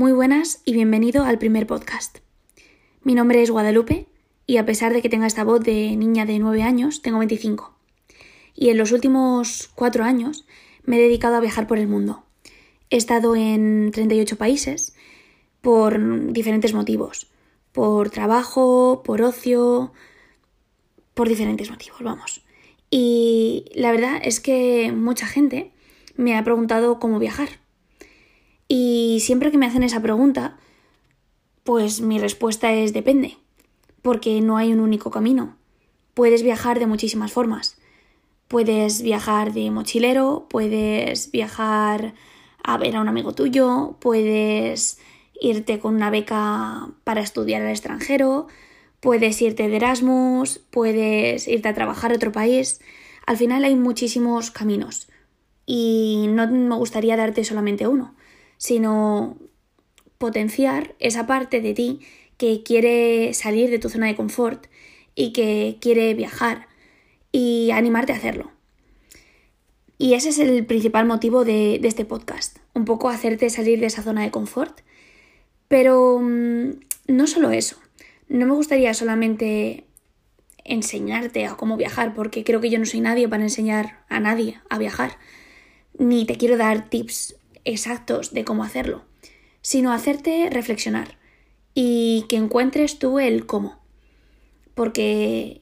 Muy buenas y bienvenido al primer podcast. Mi nombre es Guadalupe y a pesar de que tenga esta voz de niña de 9 años, tengo 25. Y en los últimos cuatro años me he dedicado a viajar por el mundo. He estado en 38 países por diferentes motivos. Por trabajo, por ocio, por diferentes motivos, vamos. Y la verdad es que mucha gente me ha preguntado cómo viajar. Y siempre que me hacen esa pregunta, pues mi respuesta es depende, porque no hay un único camino. Puedes viajar de muchísimas formas. Puedes viajar de mochilero, puedes viajar a ver a un amigo tuyo, puedes irte con una beca para estudiar al extranjero, puedes irte de Erasmus, puedes irte a trabajar a otro país. Al final hay muchísimos caminos y no me gustaría darte solamente uno, sino potenciar esa parte de ti que quiere salir de tu zona de confort y que quiere viajar y animarte a hacerlo. Y ese es el principal motivo de, este podcast, un poco hacerte salir de esa zona de confort. Pero mm, no solo eso, no me gustaría solamente enseñarte a cómo viajar, porque creo que yo no soy nadie para enseñar a nadie a viajar, ni te quiero dar tips exactos de cómo hacerlo, sino hacerte reflexionar y que encuentres tú el cómo, porque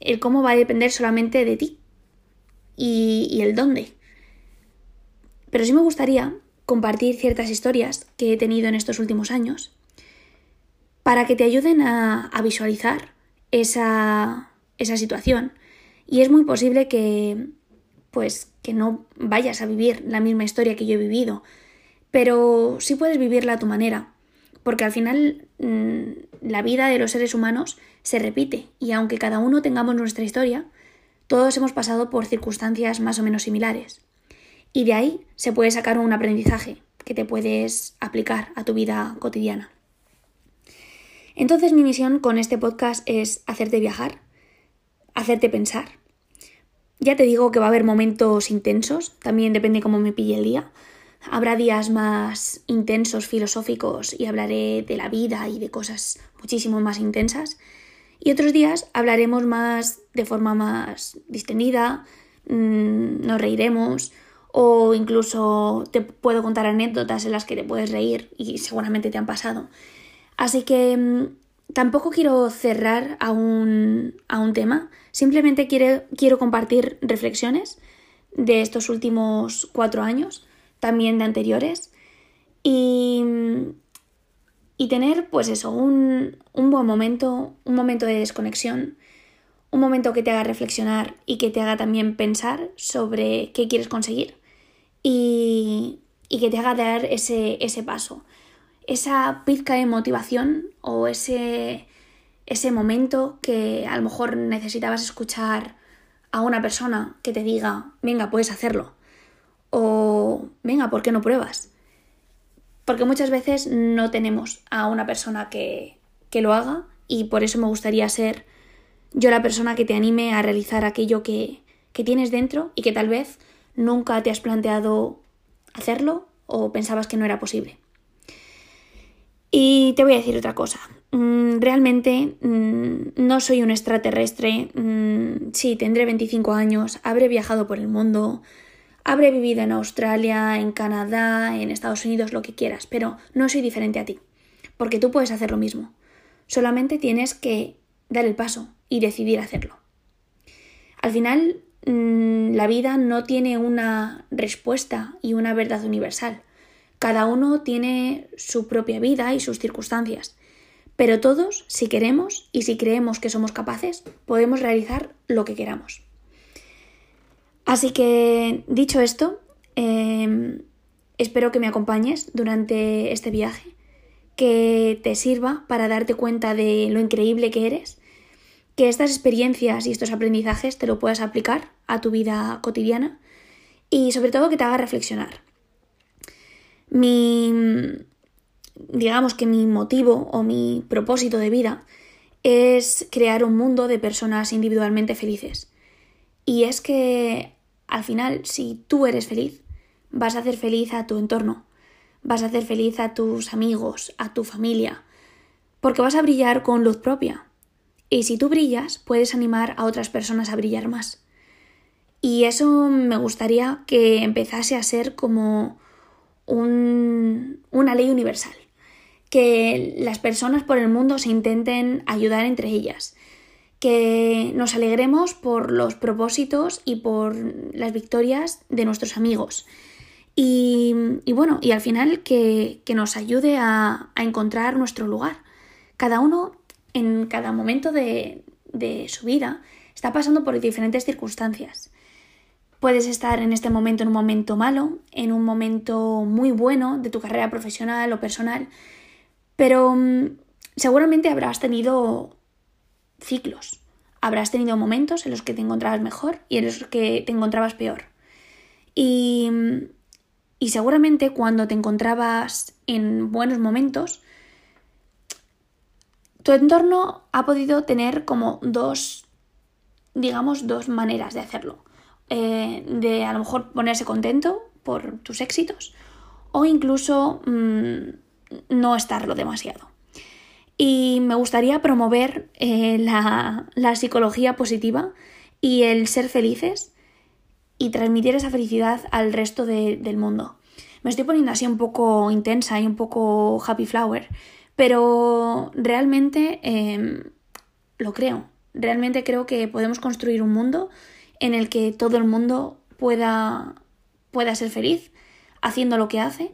el cómo va a depender solamente de ti y, y el dónde. Pero sí me gustaría compartir ciertas historias que he tenido en estos últimos años para que te ayuden a, visualizar esa, esa situación. Y es muy posible que, pues, que no vayas a vivir la misma historia que yo he vivido, pero sí puedes vivirla a tu manera, porque al final mm, la vida de los seres humanos se repite y aunque cada uno tengamos nuestra historia, todos hemos pasado por circunstancias más o menos similares. Y de ahí se puede sacar un aprendizaje que te puedes aplicar a tu vida cotidiana. Entonces mi misión con este podcast es hacerte viajar, hacerte pensar. Ya te digo que va a haber momentos intensos, también depende cómo me pille el día. Habrá días más intensos, filosóficos, y hablaré de la vida y de cosas muchísimo más intensas. Y otros días hablaremos más de forma más distendida, mm, nos reiremos o incluso te puedo contar anécdotas en las que te puedes reír y seguramente te han pasado. Así que mm, tampoco quiero cerrar a un, tema, simplemente quiero, quiero compartir reflexiones de estos últimos cuatro años, también de anteriores, y, y tener pues eso, un, un buen momento, un momento de desconexión, un momento que te haga reflexionar y que te haga también pensar sobre qué quieres conseguir y, y que te haga dar ese, ese paso esa pizca de motivación o ese, ese momento que a lo mejor necesitabas escuchar a una persona que te diga, venga, puedes hacerlo. O, venga, ¿por qué no pruebas? Porque muchas veces no tenemos a una persona que, que lo haga y por eso me gustaría ser yo la persona que te anime a realizar aquello que, que tienes dentro y que tal vez nunca te has planteado hacerlo o pensabas que no era posible. Y te voy a decir otra cosa. Mm, realmente mm, no soy un extraterrestre. Mm, sí, tendré 25 años, habré viajado por el mundo, habré vivido en Australia, en Canadá, en Estados Unidos, lo que quieras, pero no soy diferente a ti. Porque tú puedes hacer lo mismo. Solamente tienes que dar el paso y decidir hacerlo. Al final, la vida no tiene una respuesta y una verdad universal. Cada uno tiene su propia vida y sus circunstancias, pero todos, si queremos y si creemos que somos capaces, podemos realizar lo que queramos. Así que, dicho esto, em, espero que me acompañes durante este viaje, que te sirva para darte cuenta de lo increíble que eres, que estas experiencias y estos aprendizajes te lo puedas aplicar a tu vida cotidiana y sobre todo que te haga reflexionar mi, digamos que mi motivo o mi propósito de vida es crear un mundo de personas individualmente felices. Y es que al final, si tú eres feliz, vas a hacer feliz a tu entorno, vas a hacer feliz a tus amigos, a tu familia, porque vas a brillar con luz propia. Y si tú brillas, puedes animar a otras personas a brillar más. Y eso me gustaría que empezase a ser como una ley universal. Que las personas por el mundo se intenten ayudar entre ellas. Que nos alegremos por los propósitos y por las victorias de nuestros amigos. Y, bueno, y al final que, nos ayude a, encontrar nuestro lugar. Cada uno en cada momento de, de su vida está pasando por diferentes circunstancias. Puedes estar en este momento en un momento malo, en un momento muy bueno de tu carrera profesional o personal, pero mm, seguramente habrás tenido ciclos, habrás tenido momentos en los que te encontrabas mejor y en los que te encontrabas peor. Y, y seguramente cuando te encontrabas en buenos momentos, tu entorno ha podido tener como dos, digamos, dos maneras de hacerlo. Eh, de a lo mejor ponerse contento por tus éxitos o incluso mm, no estarlo demasiado. Y me gustaría promover eh, la, psicología positiva y el ser felices y transmitir esa felicidad al resto del mundo. Me estoy poniendo así un poco intensa y un poco happy flower, pero realmente em, lo creo. Realmente creo que podemos construir un mundo en el que todo el mundo pueda, pueda ser feliz haciendo lo que hace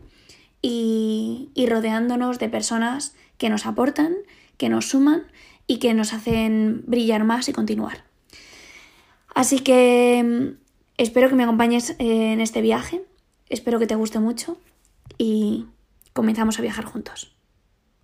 y, y rodeándonos de personas que nos aportan, que nos suman y que nos hacen brillar más y continuar. Así que mm, espero que me acompañes en este viaje, espero que te guste mucho y comenzamos a viajar juntos.